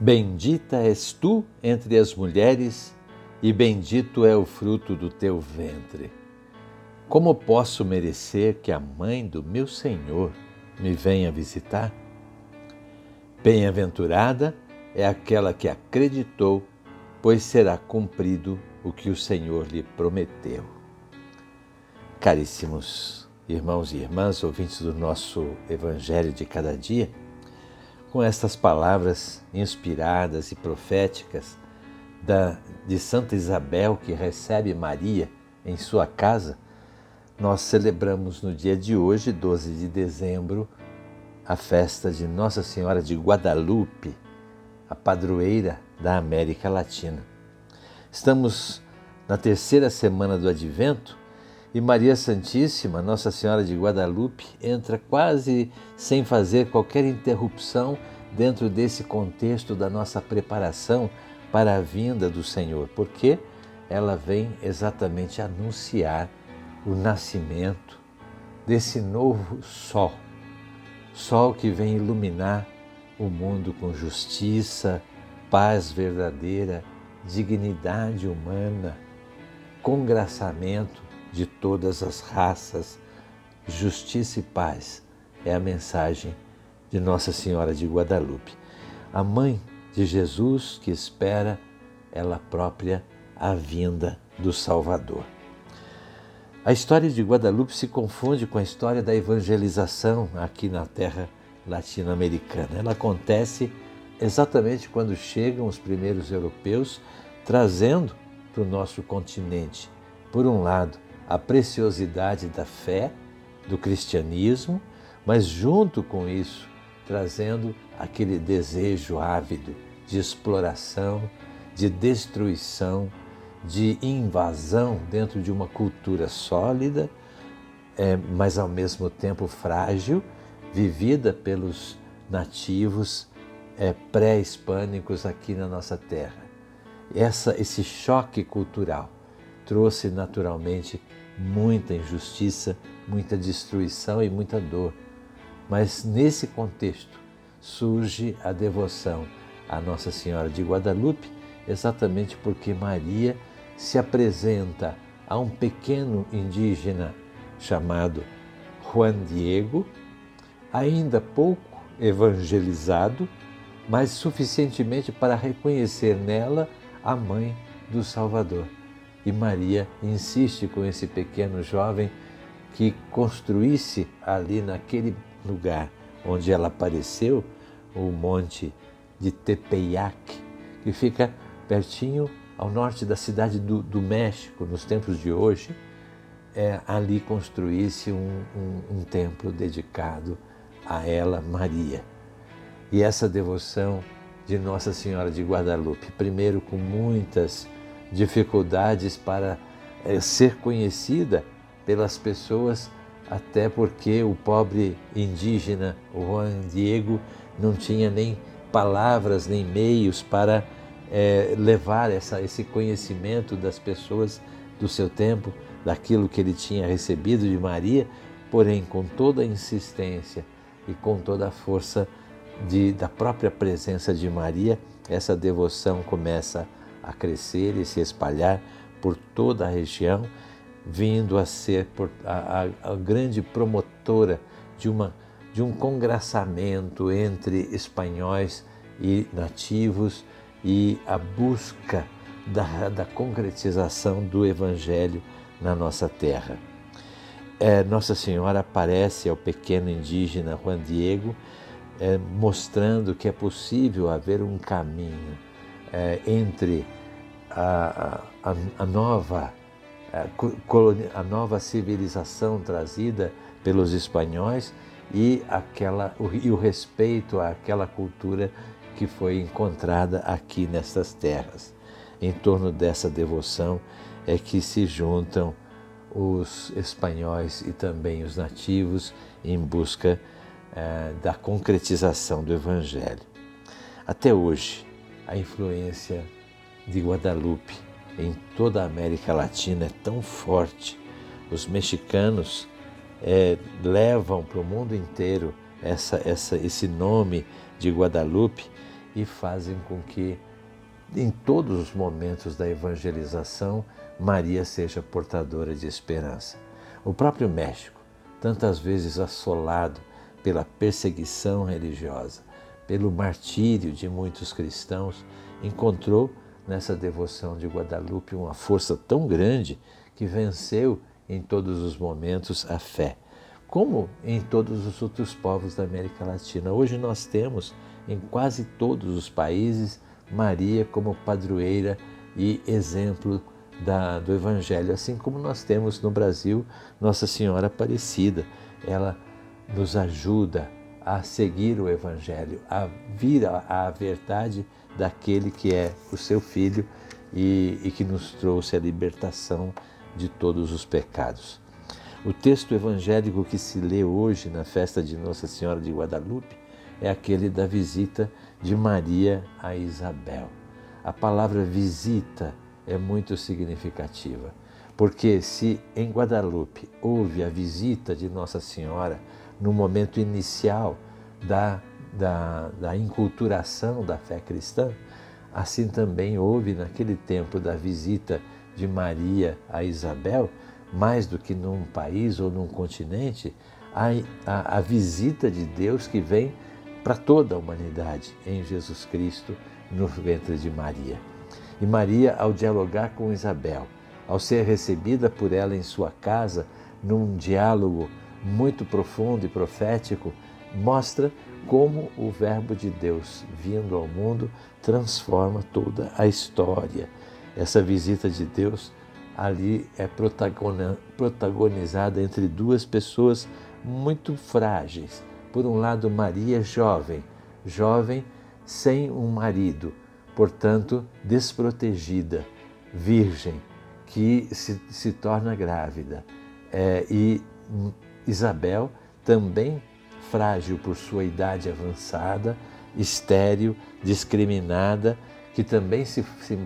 Bendita és tu entre as mulheres, e bendito é o fruto do teu ventre. Como posso merecer que a mãe do meu Senhor me venha visitar? Bem-aventurada é aquela que acreditou, pois será cumprido o que o Senhor lhe prometeu. Caríssimos irmãos e irmãs, ouvintes do nosso Evangelho de cada dia, com estas palavras inspiradas e proféticas da, de Santa Isabel, que recebe Maria em sua casa, nós celebramos no dia de hoje, 12 de dezembro, a festa de Nossa Senhora de Guadalupe, a padroeira da América Latina. Estamos na terceira semana do Advento e Maria Santíssima, Nossa Senhora de Guadalupe, entra quase sem fazer qualquer interrupção dentro desse contexto da nossa preparação para a vinda do Senhor, porque ela vem exatamente anunciar o nascimento desse novo sol, sol que vem iluminar o mundo com justiça, paz verdadeira, dignidade humana, congraçamento de todas as raças, justiça e paz é a mensagem de Nossa Senhora de Guadalupe, a mãe de Jesus que espera ela própria a vinda do Salvador. A história de Guadalupe se confunde com a história da evangelização aqui na terra latino-americana. Ela acontece exatamente quando chegam os primeiros europeus trazendo para o nosso continente, por um lado, a preciosidade da fé, do cristianismo, mas junto com isso, trazendo aquele desejo ávido de exploração, de destruição, de invasão dentro de uma cultura sólida, é, mas ao mesmo tempo frágil, vivida pelos nativos é, pré-hispânicos aqui na nossa terra. Essa, esse choque cultural trouxe naturalmente muita injustiça, muita destruição e muita dor. Mas nesse contexto surge a devoção à Nossa Senhora de Guadalupe, exatamente porque Maria se apresenta a um pequeno indígena chamado Juan Diego, ainda pouco evangelizado, mas suficientemente para reconhecer nela a mãe do Salvador. E Maria insiste com esse pequeno jovem que construísse ali naquele lugar onde ela apareceu, o monte de Tepeyac, que fica pertinho ao norte da cidade do, do México, nos tempos de hoje, é, ali construísse um, um, um templo dedicado a ela, Maria. E essa devoção de Nossa Senhora de Guadalupe, primeiro com muitas dificuldades para é, ser conhecida pelas pessoas, até porque o pobre indígena Juan Diego não tinha nem palavras, nem meios para é, levar essa, esse conhecimento das pessoas do seu tempo, daquilo que ele tinha recebido de Maria, porém com toda a insistência e com toda a força de, da própria presença de Maria, essa devoção começa a a crescer e se espalhar por toda a região, vindo a ser a, a, a grande promotora de, uma, de um congraçamento entre espanhóis e nativos e a busca da, da concretização do Evangelho na nossa terra. É, nossa Senhora aparece ao pequeno indígena Juan Diego, é, mostrando que é possível haver um caminho é, entre a, a, a nova a, a nova civilização trazida pelos espanhóis e aquela e o respeito àquela cultura que foi encontrada aqui nestas terras. Em torno dessa devoção é que se juntam os espanhóis e também os nativos em busca é, da concretização do Evangelho. Até hoje, a influência de Guadalupe em toda a América Latina é tão forte. Os mexicanos é, levam para o mundo inteiro essa, essa, esse nome de Guadalupe e fazem com que, em todos os momentos da evangelização, Maria seja portadora de esperança. O próprio México, tantas vezes assolado pela perseguição religiosa, pelo martírio de muitos cristãos, encontrou nessa devoção de Guadalupe uma força tão grande que venceu em todos os momentos a fé, como em todos os outros povos da América Latina. Hoje nós temos em quase todos os países Maria como padroeira e exemplo da, do Evangelho, assim como nós temos no Brasil Nossa Senhora Aparecida. Ela nos ajuda a seguir o Evangelho, a vir à verdade daquele que é o seu Filho e, e que nos trouxe a libertação de todos os pecados. O texto evangélico que se lê hoje na festa de Nossa Senhora de Guadalupe é aquele da visita de Maria a Isabel. A palavra visita é muito significativa, porque se em Guadalupe houve a visita de Nossa Senhora no momento inicial da, da, da inculturação da fé cristã, assim também houve naquele tempo da visita de Maria a Isabel, mais do que num país ou num continente, a, a, a visita de Deus que vem para toda a humanidade em Jesus Cristo no ventre de Maria. E Maria, ao dialogar com Isabel, ao ser recebida por ela em sua casa, num diálogo muito profundo e profético, mostra como o Verbo de Deus vindo ao mundo transforma toda a história. Essa visita de Deus ali é protagonizada entre duas pessoas muito frágeis. Por um lado, Maria, jovem, jovem sem um marido, portanto, desprotegida, virgem, que se, se torna grávida. É, e Isabel, também frágil por sua idade avançada, estéril, discriminada, que também se, se,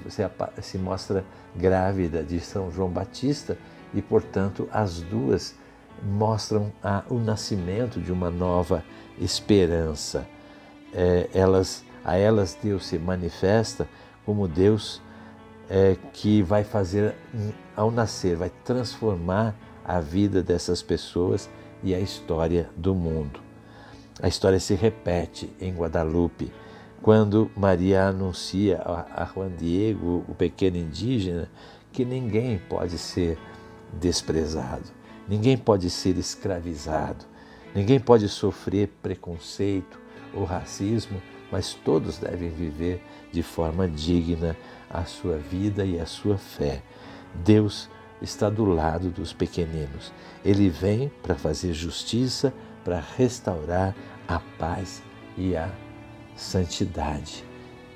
se, mostra grávida de São João Batista e, portanto, as duas mostram a, o nascimento de uma nova esperança. É, elas, a elas Deus se manifesta como Deus é, que vai fazer, ao nascer, vai transformar a vida dessas pessoas e a história do mundo. A história se repete em Guadalupe, quando Maria anuncia a Juan Diego, o pequeno indígena, que ninguém pode ser desprezado, ninguém pode ser escravizado, ninguém pode sofrer preconceito ou racismo, mas todos devem viver de forma digna a sua vida e a sua fé. Deus está do lado dos pequeninos. Ele vem para fazer justiça, para restaurar a paz e a santidade.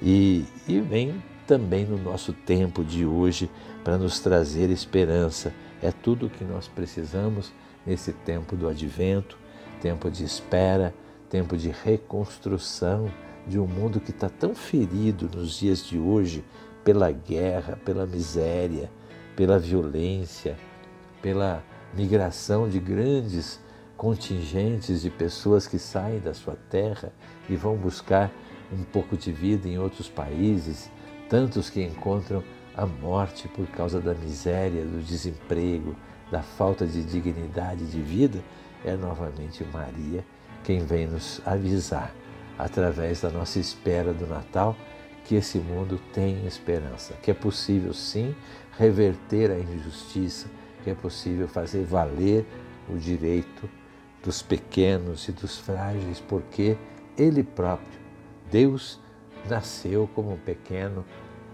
E, e vem também no nosso tempo de hoje para nos trazer esperança. É tudo o que nós precisamos nesse tempo do advento, tempo de espera, tempo de reconstrução de um mundo que está tão ferido nos dias de hoje pela guerra, pela miséria, pela violência, pela migração de grandes contingentes de pessoas que saem da sua terra e vão buscar um pouco de vida em outros países, tantos que encontram a morte por causa da miséria, do desemprego, da falta de dignidade de vida, é novamente Maria quem vem nos avisar, através da nossa espera do Natal, que esse mundo tem esperança, que é possível sim reverter a injustiça, que é possível fazer valer o direito dos pequenos e dos frágeis, porque Ele próprio, Deus, nasceu como pequeno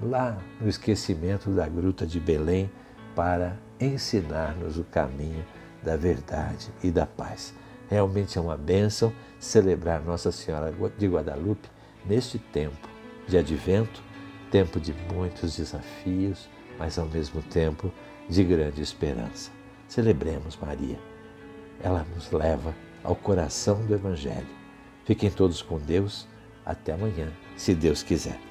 lá no esquecimento da gruta de Belém para ensinar-nos o caminho da verdade e da paz. Realmente é uma bênção celebrar Nossa Senhora de Guadalupe neste tempo de advento, tempo de muitos desafios, mas ao mesmo tempo de grande esperança. Celebremos Maria. Ela nos leva ao coração do Evangelho. Fiquem todos com Deus. Até amanhã, se Deus quiser.